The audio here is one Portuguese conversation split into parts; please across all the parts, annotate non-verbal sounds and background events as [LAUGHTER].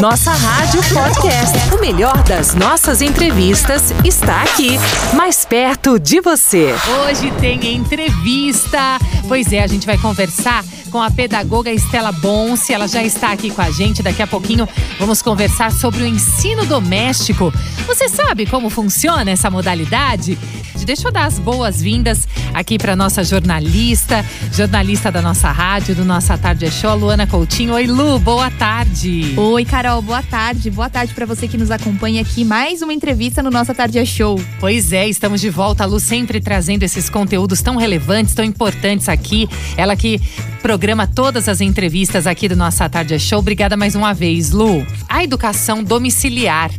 Nossa Rádio Podcast. O melhor das nossas entrevistas está aqui, mais perto de você. Hoje tem entrevista. Pois é, a gente vai conversar com a pedagoga Estela Bonce. Ela já está aqui com a gente. Daqui a pouquinho vamos conversar sobre o ensino doméstico. Você sabe como funciona essa modalidade? Deixa eu dar as boas-vindas aqui para nossa jornalista, jornalista da nossa rádio, do Nossa Tarde é Show, Luana Coutinho. Oi, Lu, boa tarde. Oi, Carol, boa tarde. Boa tarde para você que nos acompanha aqui. Mais uma entrevista no Nossa Tarde é Show. Pois é, estamos de volta. A Lu sempre trazendo esses conteúdos tão relevantes, tão importantes aqui. Ela que programa todas as entrevistas aqui do Nossa Tarde é Show. Obrigada mais uma vez, Lu. A educação domiciliar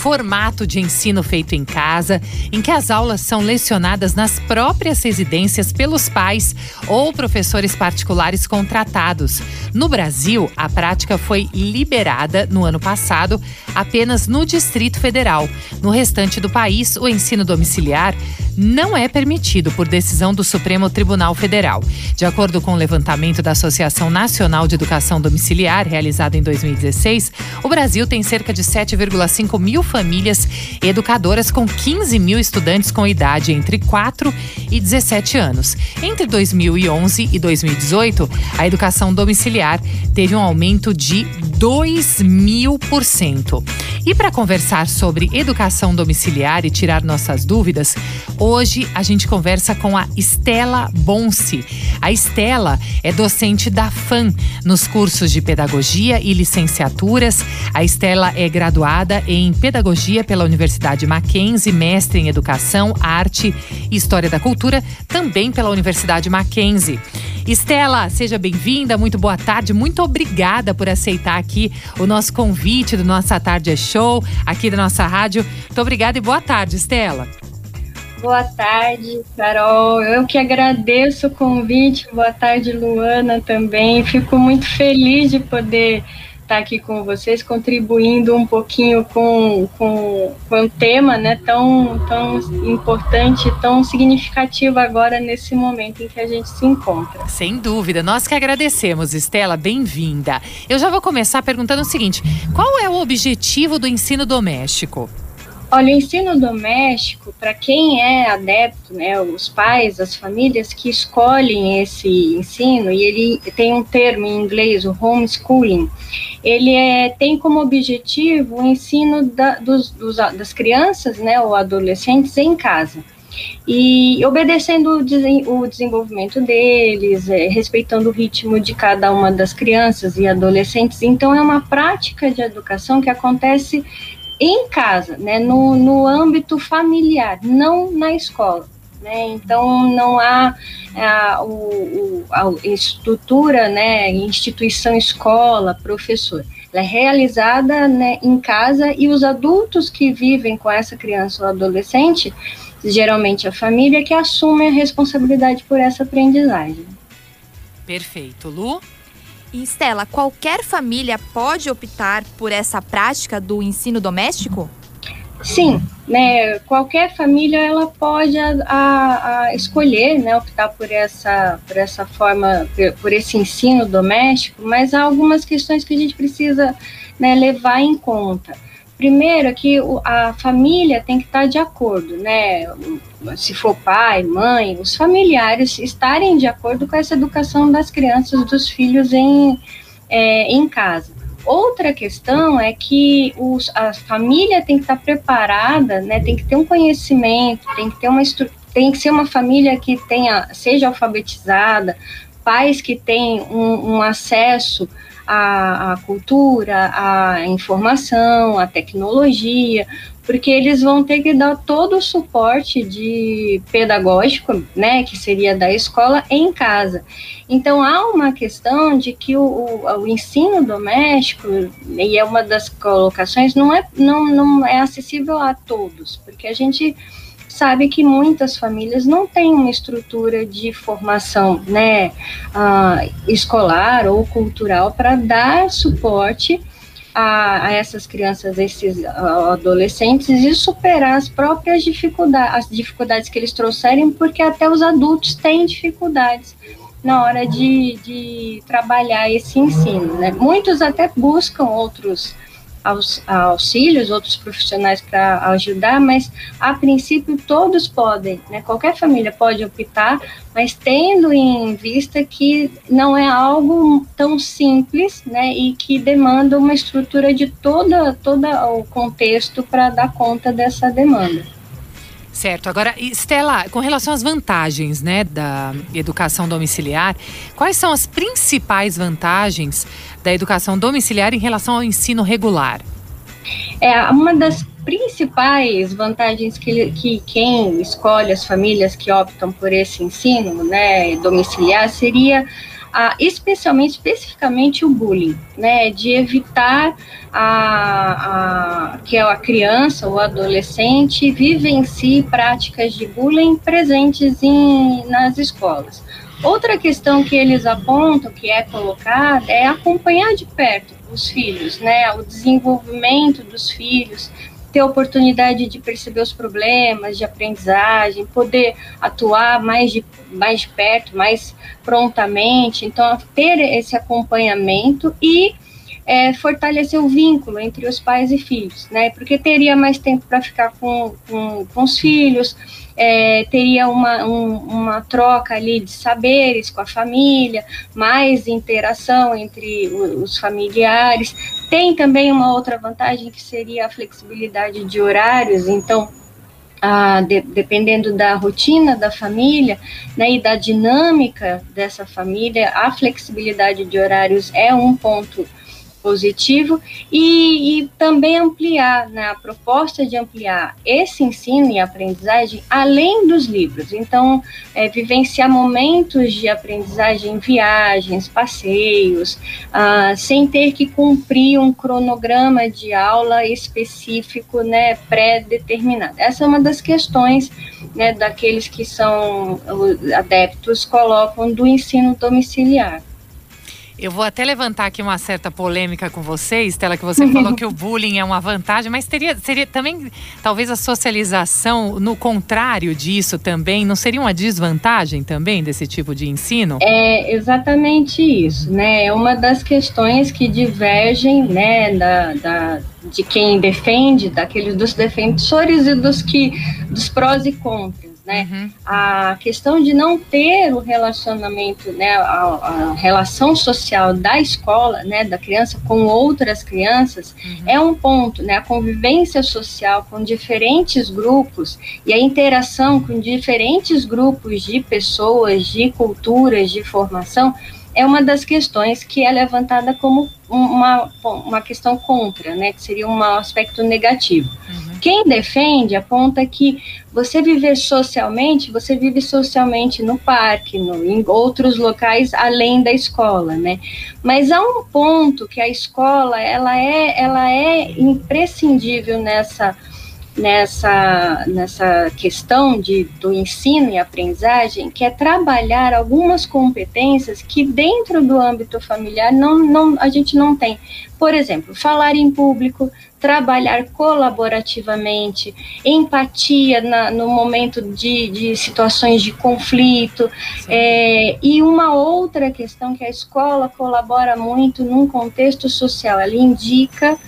formato de ensino feito em casa, em que as aulas são lecionadas nas próprias residências pelos pais ou professores particulares contratados. No Brasil, a prática foi liberada no ano passado apenas no Distrito Federal. No restante do país, o ensino domiciliar não é permitido por decisão do Supremo Tribunal Federal. De acordo com o levantamento da Associação Nacional de Educação Domiciliar, realizado em 2016, o Brasil tem cerca de 7,5 mil famílias educadoras com 15 mil estudantes com idade entre 4 e 17 anos. Entre 2011 e 2018, a educação domiciliar teve um aumento de 2 mil por cento. E para conversar sobre educação domiciliar e tirar nossas dúvidas, hoje a gente conversa com a Estela Bonce. A Estela é docente da FAM nos cursos de pedagogia e licenciaturas. A Estela é graduada em pedagogia pela Universidade Mackenzie, mestre em educação, arte e história da cultura, também pela Universidade Mackenzie. Estela, seja bem-vinda, muito boa tarde, muito obrigada por aceitar aqui o nosso convite do Nossa Tarde é Show, aqui da nossa rádio. Muito obrigada e boa tarde, Estela. Boa tarde, Carol. Eu que agradeço o convite. Boa tarde, Luana, também. Fico muito feliz de poder estar aqui com vocês, contribuindo um pouquinho com, com, com um tema né, tão, tão importante, tão significativo agora nesse momento em que a gente se encontra. Sem dúvida, nós que agradecemos, Estela, bem-vinda. Eu já vou começar perguntando o seguinte: qual é o objetivo do ensino doméstico? Olha, o ensino doméstico, para quem é adepto, né, os pais, as famílias que escolhem esse ensino, e ele tem um termo em inglês, o homeschooling, ele é, tem como objetivo o ensino da, dos, dos, das crianças, né, ou adolescentes em casa. E obedecendo o, desenvolvimento deles, é, respeitando o ritmo de cada uma das crianças e adolescentes. Então, é uma prática de educação que acontece em casa, né, no, no âmbito familiar, não na escola. Né? Então não há a, o, a estrutura, né, instituição, escola, professor. Ela é realizada né, em casa e os adultos que vivem com essa criança ou adolescente, geralmente a família, que assume a responsabilidade por essa aprendizagem. Perfeito, Lu. E Estela, qualquer família pode optar por essa prática do ensino doméstico? Sim, né? Qualquer família ela pode a, a, a escolher, né, optar por essa, por essa forma, por, por, esse ensino doméstico, mas há algumas questões que a gente precisa né, levar em conta. Primeiro, é que a família tem que estar de acordo, né? Se for pai, mãe, os familiares estarem de acordo com essa educação das crianças, dos filhos em, é, em casa. Outra questão é que os, a família tem que estar preparada, né? Tem que ter um conhecimento, tem que ter uma tem que ser uma família que tenha, seja alfabetizada, pais que têm um, um acesso a, a cultura, a informação, a tecnologia, porque eles vão ter que dar todo o suporte de pedagógico, né, que seria da escola em casa. Então há uma questão de que o, o, o, ensino doméstico e é uma das colocações não é não, não é acessível a todos, porque a gente sabe que muitas famílias não têm uma estrutura de formação né, uh, escolar ou cultural para dar suporte a, a, essas crianças, esses adolescentes e superar as próprias dificuldades, as dificuldades que eles trouxerem, porque até os adultos têm dificuldades na hora de, de trabalhar esse ensino. Né? Muitos até buscam outros auxílios, outros profissionais para ajudar, mas a princípio todos podem, né? Qualquer família pode optar, mas tendo em vista que não é algo tão simples, né? E que demanda uma estrutura de toda todo o contexto para dar conta dessa demanda. Certo. Agora, Estela, com relação às vantagens né, da educação domiciliar, quais são as principais vantagens da educação domiciliar em relação ao ensino regular? É, uma das principais vantagens que, que quem escolhe as famílias que optam por esse ensino né, domiciliar seria ah, especialmente, especificamente o bullying, né, de evitar a, a, que a criança ou adolescente vivencie práticas de bullying presentes em, nas escolas. Outra questão que eles apontam, que é colocada, é acompanhar de perto os filhos, né, o desenvolvimento dos filhos, ter oportunidade de perceber os problemas de aprendizagem, poder atuar mais de, mais perto, mais prontamente. Então, ter esse acompanhamento e é, fortalecer o vínculo entre os pais e filhos, né? Porque teria mais tempo para ficar com, com, com, os filhos, é, teria uma, um, uma troca ali de saberes com a família, mais interação entre os familiares. Tem também uma outra vantagem que seria a flexibilidade de horários, então ah, de, dependendo da rotina da família né, e da dinâmica dessa família, a flexibilidade de horários é um ponto positivo e, e também ampliar, né, a proposta de ampliar esse ensino e aprendizagem além dos livros. Então, é, vivenciar momentos de aprendizagem, viagens, passeios, ah, sem ter que cumprir um cronograma de aula específico, né, pré-determinado. Essa é uma das questões, né, daqueles que são adeptos colocam do ensino domiciliar. Eu vou até levantar aqui uma certa polêmica com você, Estela, que você [LAUGHS] falou que o bullying é uma vantagem, mas teria, seria também, talvez a socialização, no contrário disso também, não seria uma desvantagem também desse tipo de ensino? É exatamente isso, né? É uma das questões que divergem, né, da, da de quem defende, daqueles dos defensores e dos que dos prós e contras né? Uhum. A questão de não ter o relacionamento, né, a, a, relação social da escola, né, da criança com outras crianças, uhum. é um ponto, né? A convivência social com diferentes grupos e a interação com diferentes grupos de pessoas, de culturas, de formação, é uma das questões que é levantada como uma, uma questão contra, né, que seria um aspecto negativo. Uhum. Quem defende aponta que você viver socialmente, você vive socialmente no parque, no, em outros locais além da escola, né? Mas há um ponto que a escola ela é, ela é imprescindível nessa nessa, nessa questão de, do ensino e aprendizagem, que é trabalhar algumas competências que dentro do âmbito familiar não, não, a gente não tem. Por exemplo, falar em público, trabalhar colaborativamente, empatia na, no momento de, de, situações de conflito, é, e uma outra questão que a escola colabora muito num contexto social, ela indica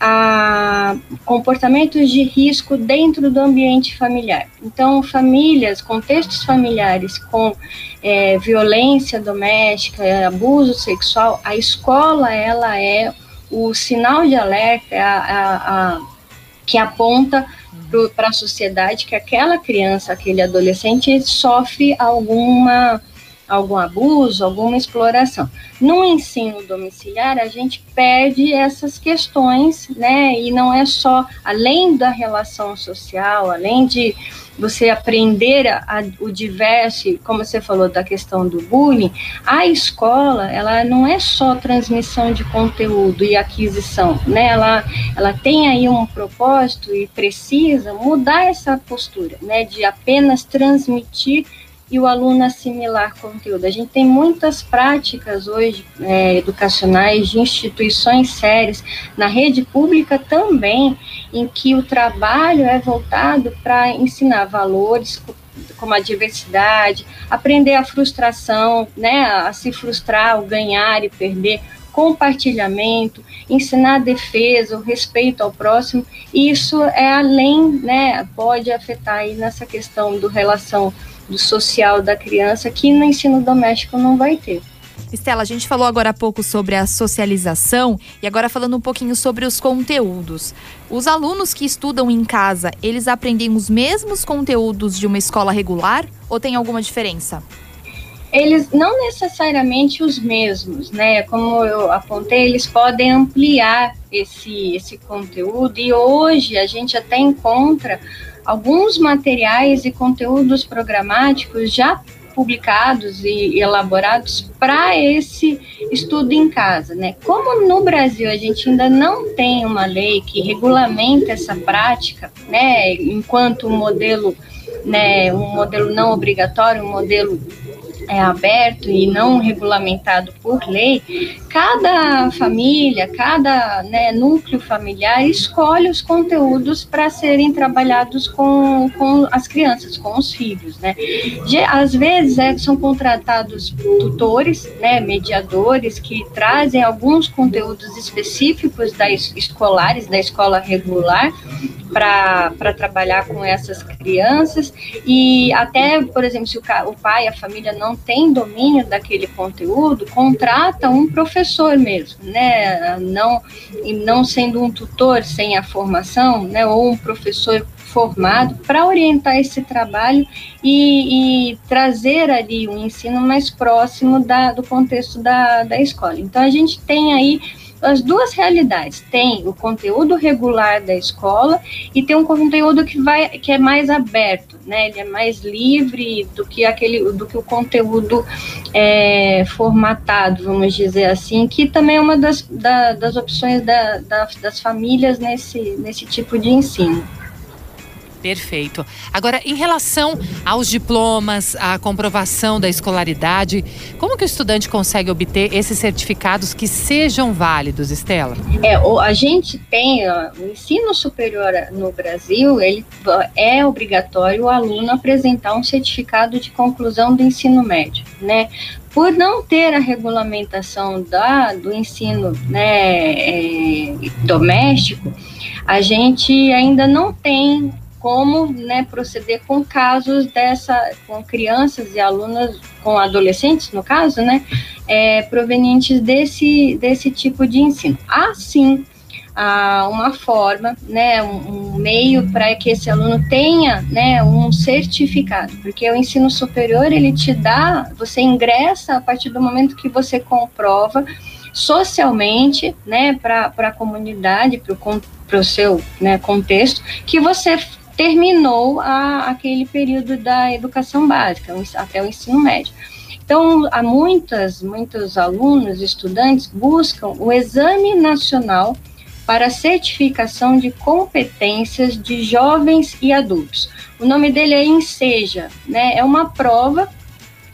a comportamentos de risco dentro do ambiente familiar. Então, famílias, contextos familiares com é, violência doméstica, abuso sexual, a escola ela é o sinal de alerta a, a, a, que aponta para a sociedade que aquela criança, aquele adolescente sofre alguma algum abuso, alguma exploração. No ensino domiciliar, a gente perde essas questões, né? E não é só, além da relação social, além de você aprender a, a, o diverso, como você falou da questão do bullying, a escola, ela não é só transmissão de conteúdo e aquisição, né? Ela, ela tem aí um propósito e precisa mudar essa postura, né? De apenas transmitir e o aluno assimilar conteúdo. A gente tem muitas práticas hoje é, educacionais de instituições sérias, na rede pública também, em que o trabalho é voltado para ensinar valores, como a diversidade, aprender a frustração, né, a se frustrar, o ganhar e perder, compartilhamento, ensinar a defesa, o respeito ao próximo, isso é além, né, pode afetar aí nessa questão do relação do social da criança que no ensino doméstico não vai ter. Estela, a gente falou agora há pouco sobre a socialização e agora falando um pouquinho sobre os conteúdos. Os alunos que estudam em casa, eles aprendem os mesmos conteúdos de uma escola regular ou tem alguma diferença? Eles não necessariamente os mesmos, né? Como eu apontei, eles podem ampliar esse, esse conteúdo e hoje a gente até encontra alguns materiais e conteúdos programáticos já publicados e elaborados para esse estudo em casa, né? Como no Brasil a gente ainda não tem uma lei que regulamenta essa prática, né, enquanto um modelo, né, um modelo não obrigatório, um modelo é aberto e não regulamentado por lei, cada família, cada né, núcleo familiar escolhe os conteúdos para serem trabalhados com, com as crianças, com os filhos, né? Às vezes é, são contratados tutores, né, mediadores que trazem alguns conteúdos específicos da escolares da escola regular para trabalhar com essas crianças e até, por exemplo, se o, o pai, a família não tem domínio daquele conteúdo, contrata um professor mesmo, né? Não, e não sendo um tutor sem a formação, né? Ou um professor formado para orientar esse trabalho e, e, trazer ali um ensino mais próximo da, do contexto da, da escola. Então a gente tem aí as duas realidades. Tem o conteúdo regular da escola e tem um conteúdo que vai que é mais aberto, né? Ele é mais livre do que aquele do que o conteúdo é, formatado, vamos dizer assim, que também é uma das, da, das opções da, da, das famílias nesse, nesse tipo de ensino. Perfeito. Agora, em relação aos diplomas, à comprovação da escolaridade, como que o estudante consegue obter esses certificados que sejam válidos, Estela? É, a gente tem ó, o ensino superior no Brasil, ele é obrigatório o aluno apresentar um certificado de conclusão do ensino médio, né? por não ter a regulamentação da, do ensino né, é, doméstico, a gente ainda não tem como né, proceder com casos dessa, com crianças e alunas, com adolescentes, no caso, né, é, provenientes desse, desse tipo de ensino. Assim, uma forma, né, um, um meio para que esse aluno tenha, né, um certificado, porque o ensino superior ele te dá, você ingressa a partir do momento que você comprova socialmente, né, para a comunidade, para o seu né, contexto, que você terminou a, aquele período da educação básica, até o ensino médio. Então, há muitas, muitos alunos, estudantes buscam o Exame Nacional para Certificação de Competências de Jovens e Adultos. O nome dele é INSEJA, né? É uma prova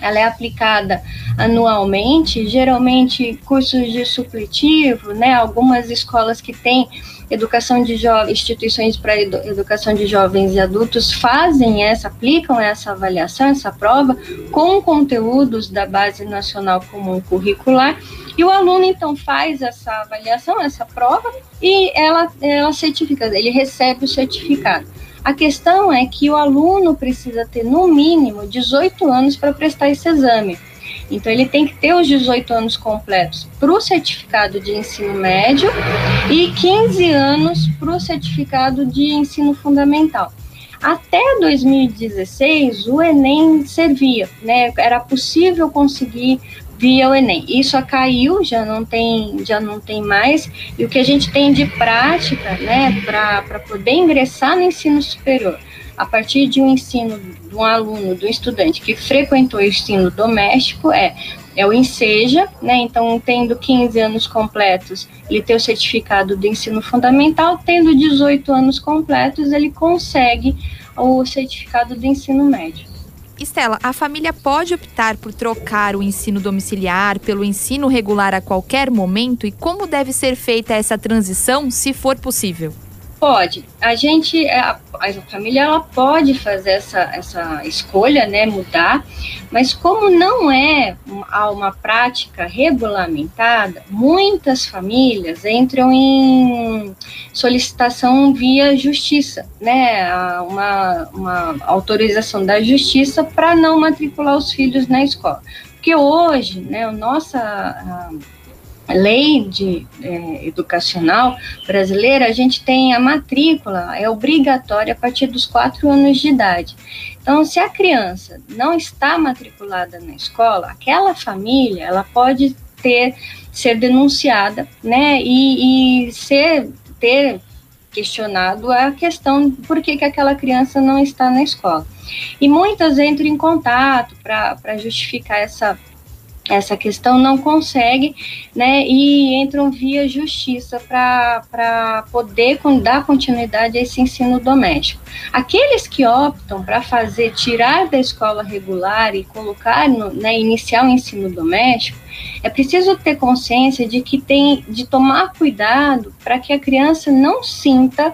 ela é aplicada anualmente, geralmente cursos de supletivo, né? Algumas escolas que têm educação de jovens, instituições para educação de jovens e adultos fazem essa, aplicam essa avaliação, essa prova, com conteúdos da Base Nacional Comum Curricular, e o aluno então faz essa avaliação, essa prova, e ela, ela certifica, ele recebe o certificado. A questão é que o aluno precisa ter no mínimo 18 anos para prestar esse exame. Então, ele tem que ter os 18 anos completos para o certificado de ensino médio e 15 anos para o certificado de ensino fundamental. Até 2016, o Enem servia, né? Era possível conseguir via o Enem. Isso caiu, já não tem, já não tem mais. E o que a gente tem de prática, né, para poder ingressar no ensino superior, a partir de um ensino de um aluno, do estudante que frequentou o ensino doméstico, é é o INSEJA, né? Então, tendo 15 anos completos, ele tem o certificado do ensino fundamental, tendo 18 anos completos, ele consegue o certificado do ensino médio. Estela, a família pode optar por trocar o ensino domiciliar pelo ensino regular a qualquer momento e como deve ser feita essa transição, se for possível? Pode. A gente, é, a, a, família, ela pode fazer essa, essa escolha, né, mudar, mas como não é uma, uma prática regulamentada, muitas famílias entram em solicitação via justiça, né, uma, uma autorização da justiça para não matricular os filhos na escola. Porque hoje, né, a nossa... A, lei de, é, educacional brasileira, a gente tem a matrícula, é obrigatória a partir dos quatro anos de idade. Então, se a criança não está matriculada na escola, aquela família, ela pode ter, ser denunciada, né, e, e ser, ter questionado a questão por que, que aquela criança não está na escola. E muitas entram em contato para justificar essa essa questão não consegue, né, e entram via justiça para poder dar continuidade a esse ensino doméstico. Aqueles que optam para fazer, tirar da escola regular e colocar, no, né, iniciar o ensino doméstico, é preciso ter consciência de que tem de tomar cuidado para que a criança não sinta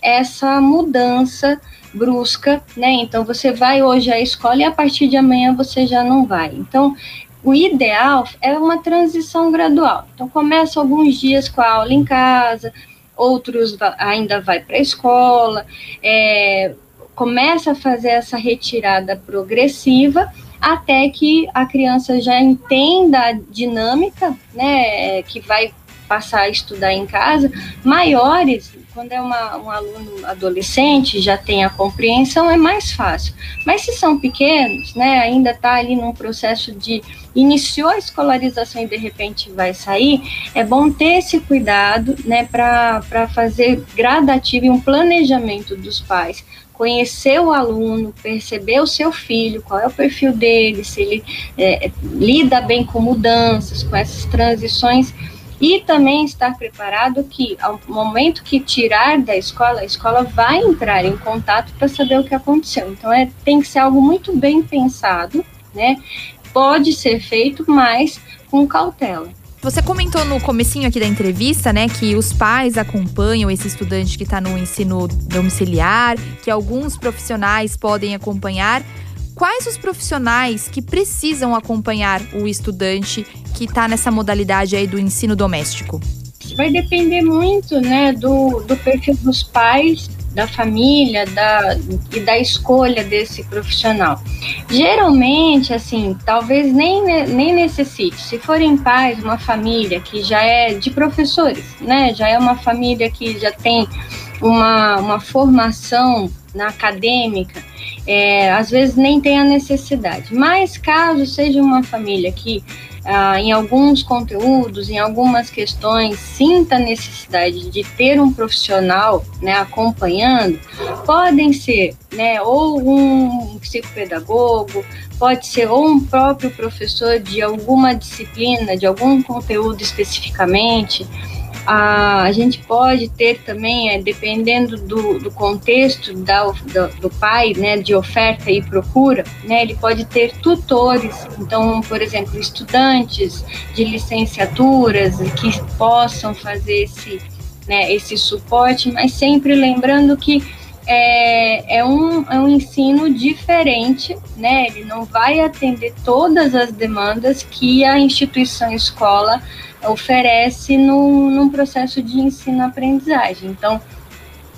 essa mudança brusca, né? Então você vai hoje à escola e a partir de amanhã você já não vai. Então o ideal é uma transição gradual. Então, começa alguns dias com a aula em casa, outros ainda vai para a escola, é, começa a fazer essa retirada progressiva até que a criança já entenda a dinâmica, né, que vai passar a estudar em casa, maiores, quando é uma, um aluno adolescente, já tem a compreensão, é mais fácil. Mas se são pequenos, né, ainda está ali num processo de iniciou a escolarização e de repente vai sair, é bom ter esse cuidado, né, para fazer gradativo e um planejamento dos pais conhecer o aluno, perceber o seu filho, qual é o perfil dele, se ele é, lida bem com mudanças, com essas transições e também estar preparado que ao momento que tirar da escola, a escola vai entrar em contato para saber o que aconteceu. Então é, tem que ser algo muito bem pensado, né? Pode ser feito, mas com cautela. Você comentou no comecinho aqui da entrevista, né, que os pais acompanham esse estudante que está no ensino domiciliar, que alguns profissionais podem acompanhar. Quais os profissionais que precisam acompanhar o estudante que está nessa modalidade aí do ensino doméstico? Vai depender muito, né, do, do perfil dos pais, da família, da, e da escolha desse profissional. Geralmente, assim, talvez nem, nem necessite. Se forem pais, uma família que já é de professores, né, já é uma família que já tem uma, uma formação na acadêmica, é, às vezes nem tem a necessidade. Mas caso seja uma família que ah, em alguns conteúdos, em algumas questões, sinta a necessidade de ter um profissional né, acompanhando, podem ser né, ou um psicopedagogo, pode ser ou um próprio professor de alguma disciplina, de algum conteúdo especificamente, a, a gente pode ter também, é, dependendo do, do contexto da, do, do, pai, né, de oferta e procura, né, ele pode ter tutores, então, por exemplo, estudantes de licenciaturas que possam fazer esse, né, esse suporte, mas sempre lembrando que é, é, um, é um ensino diferente, né? Ele não vai atender todas as demandas que a instituição escola oferece num, num processo de ensino-aprendizagem. Então,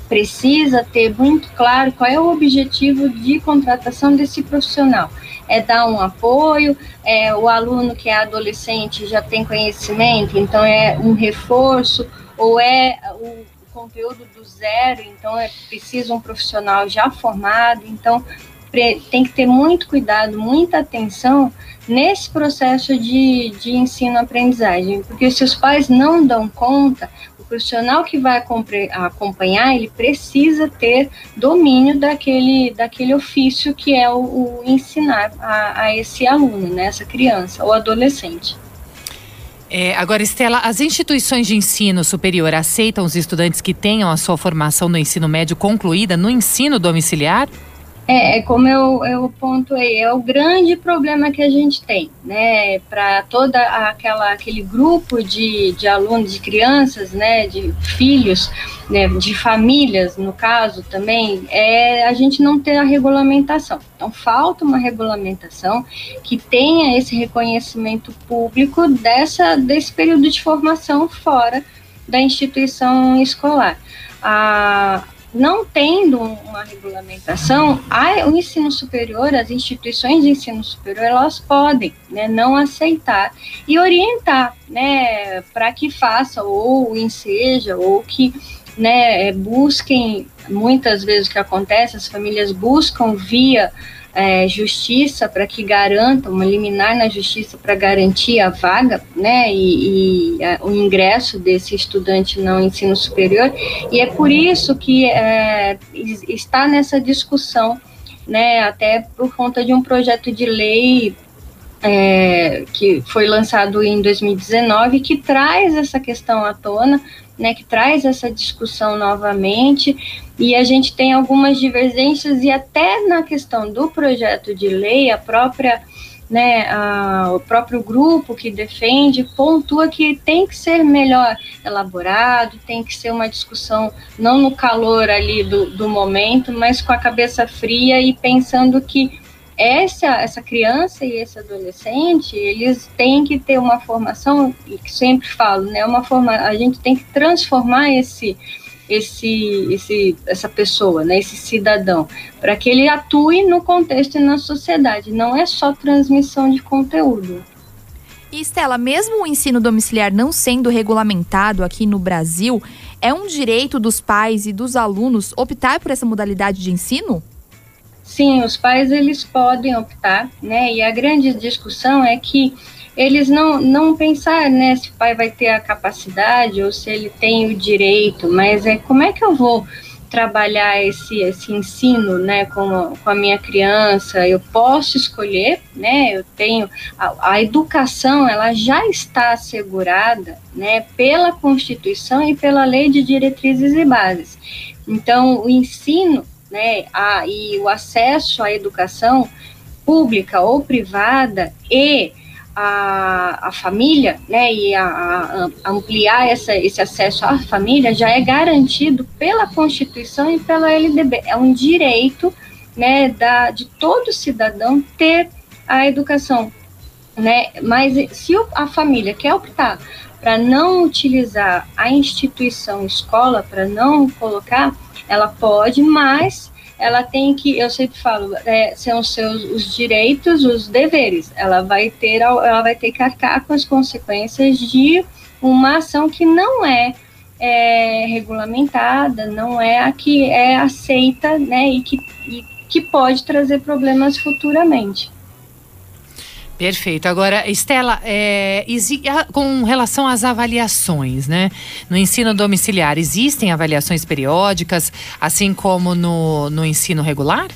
precisa ter muito claro qual é o objetivo de contratação desse profissional. É dar um apoio, é, o aluno que é adolescente já tem conhecimento, então é um reforço, ou é o conteúdo do zero, então é preciso um profissional já formado, então tem que ter muito cuidado, muita atenção nesse processo de, de ensino-aprendizagem, porque se os pais não dão conta, o profissional que vai acompanhar, ele precisa ter domínio daquele, daquele ofício que é o, o ensinar a, a, esse aluno, né, essa criança ou adolescente. É, agora, Estela, as instituições de ensino superior aceitam os estudantes que tenham a sua formação no ensino médio concluída no ensino domiciliar? É, é como eu, eu pontuei, é o grande problema que a gente tem, né, para toda aquela aquele grupo de, de alunos, de crianças, né, de filhos, né, de famílias, no caso também, é a gente não ter a regulamentação. Então falta uma regulamentação que tenha esse reconhecimento público dessa desse período de formação fora da instituição escolar. A, não tendo uma regulamentação, a, o ensino superior, as instituições de ensino superior, elas podem né, não aceitar e orientar né, para que faça ou enseja ou que né, busquem, muitas vezes o que acontece, as famílias buscam via é, justiça para que garantam, uma liminar na justiça para garantir a vaga, né, e, e a, o ingresso desse estudante no ensino superior, e é por isso que é, está nessa discussão, né, até por conta de um projeto de lei é, que foi lançado em 2019, que traz essa questão à tona, né, que traz essa discussão novamente, e a gente tem algumas divergências, e até na questão do projeto de lei, a própria. Né, a, o próprio grupo que defende pontua que tem que ser melhor elaborado, tem que ser uma discussão não no calor ali do, do momento, mas com a cabeça fria e pensando que essa, essa criança e esse adolescente, eles têm que ter uma formação, e que sempre falo, né, uma forma, a gente tem que transformar esse, esse, esse, essa pessoa, né, esse cidadão, para que ele atue no contexto e na sociedade, não é só transmissão de conteúdo. E Estela, mesmo o ensino domiciliar não sendo regulamentado aqui no Brasil, é um direito dos pais e dos alunos optar por essa modalidade de ensino? Sim, os pais eles podem optar, né? E a grande discussão é que eles não, não pensar, né, se o pai vai ter a capacidade ou se ele tem o direito, mas é como é que eu vou trabalhar esse, esse ensino, né, com a, com a minha criança, eu posso escolher, né, eu tenho, a, a educação, ela já está assegurada, né, pela Constituição e pela Lei de Diretrizes e Bases. Então, o ensino, né, a, e o acesso à educação pública ou privada e a, a família, né, e a, a ampliar essa, esse acesso à família já é garantido pela Constituição e pela LDB. É um direito, né, da, de todo cidadão ter a educação, né, mas se a família quer optar para não utilizar a instituição escola, para não colocar, ela pode, mas ela tem que, eu sempre falo, é, são os seus os direitos, os deveres. Ela vai ter, ela vai ter que arcar com as consequências de uma ação que não é, é regulamentada, não é a que é aceita, né, e que, e que pode trazer problemas futuramente. Perfeito. Agora, Estela, é, com relação às avaliações, né? No ensino domiciliar, existem avaliações periódicas, assim como no, no ensino regular?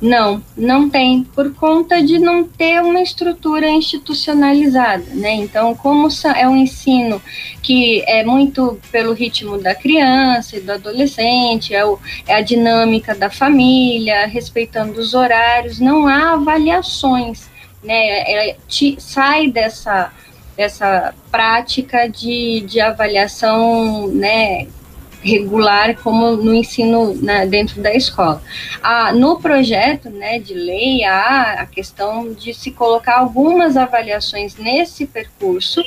Não, não tem, por conta de não ter uma estrutura institucionalizada, né? Então, como é um ensino que é muito pelo ritmo da criança e do adolescente, é, o, é a dinâmica da família, respeitando os horários, não há avaliações né, é, te, sai dessa, dessa prática de, de avaliação, né, regular como no ensino dentro da escola. Ah, no projeto né, de lei há a questão de se colocar algumas avaliações nesse percurso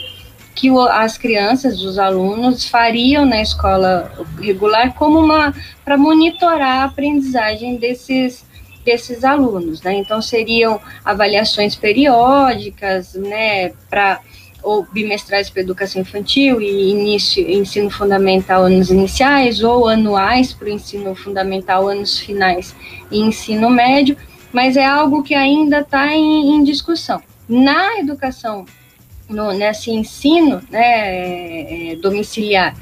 que o, as crianças, os alunos fariam na escola regular como uma para monitorar a aprendizagem desses desses alunos, né? Então seriam avaliações periódicas, né, para ou bimestrais para educação infantil e início ensino fundamental anos iniciais ou anuais para o ensino fundamental anos finais e ensino médio, mas é algo que ainda está em, em, discussão. Na educação, no, nesse ensino né, é, domiciliar,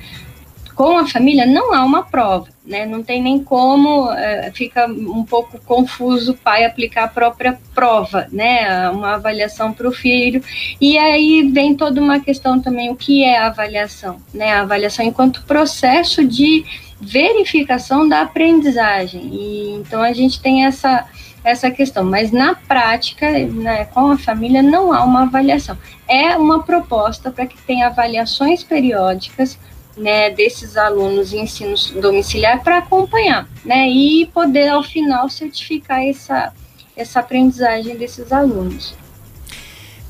com a família não há uma prova, né? Não tem nem como, é, fica um pouco confuso o pai aplicar a própria prova, né? Uma avaliação para o filho. E aí vem toda uma questão também, o que é a avaliação, né? A avaliação enquanto processo de verificação da aprendizagem. E então a gente tem essa essa questão. Mas na prática, né, com a família, não há uma avaliação. É uma proposta para que tenha avaliações periódicas né, desses alunos em ensino domiciliar para acompanhar, né, e poder ao final certificar essa, essa aprendizagem desses alunos.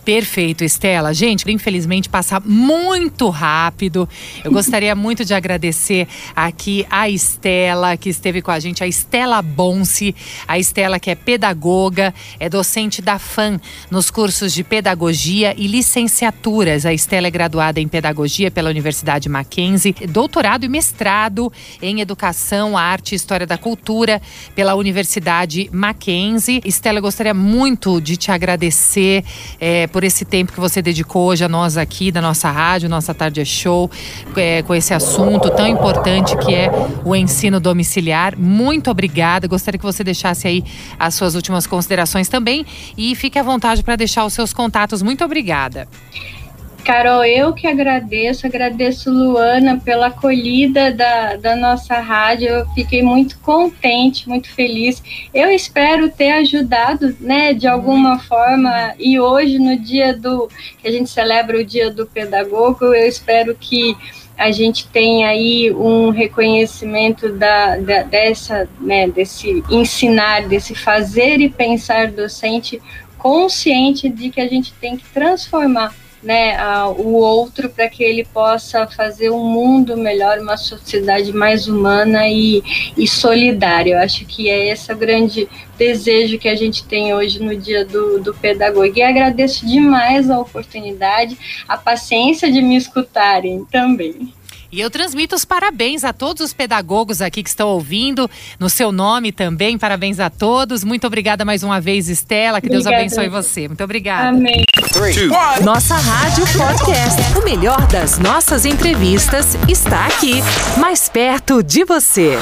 Perfeito, Estela. Gente, infelizmente passa muito rápido. Eu gostaria muito de agradecer aqui a Estela, que esteve com a gente, a Estela Bonce. A Estela, que é pedagoga, é docente da FAM nos cursos de pedagogia e licenciaturas. A Estela é graduada em pedagogia pela Universidade Mackenzie, doutorado e mestrado em educação, arte e história da cultura pela Universidade Mackenzie. Estela, eu gostaria muito de te agradecer. É, por esse tempo que você dedicou hoje a nós aqui da nossa rádio, nossa Tarde é Show, é, com esse assunto tão importante que é o ensino domiciliar. Muito obrigada. Gostaria que você deixasse aí as suas últimas considerações também e fique à vontade para deixar os seus contatos. Muito obrigada. Carol, eu que agradeço, agradeço Luana pela acolhida da, da nossa rádio. Eu fiquei muito contente, muito feliz. Eu espero ter ajudado, né, de alguma forma. E hoje, no dia do que a gente celebra o Dia do Pedagogo, eu espero que a gente tenha aí um reconhecimento da, da dessa, né, desse ensinar, desse fazer e pensar docente consciente de que a gente tem que transformar né, a, o outro para que ele possa fazer um mundo melhor, uma sociedade mais humana e, e solidária. Eu acho que é esse o grande desejo que a gente tem hoje no dia do, do pedagogo. E agradeço demais a oportunidade, a paciência de me escutarem também. E eu transmito os parabéns a todos os pedagogos aqui que estão ouvindo, no seu nome também. Parabéns a todos. Muito obrigada mais uma vez, Estela. Que obrigada. Deus abençoe você. Muito obrigada. Amém. Nossa Rádio Podcast. O melhor das nossas entrevistas está aqui, mais perto de você.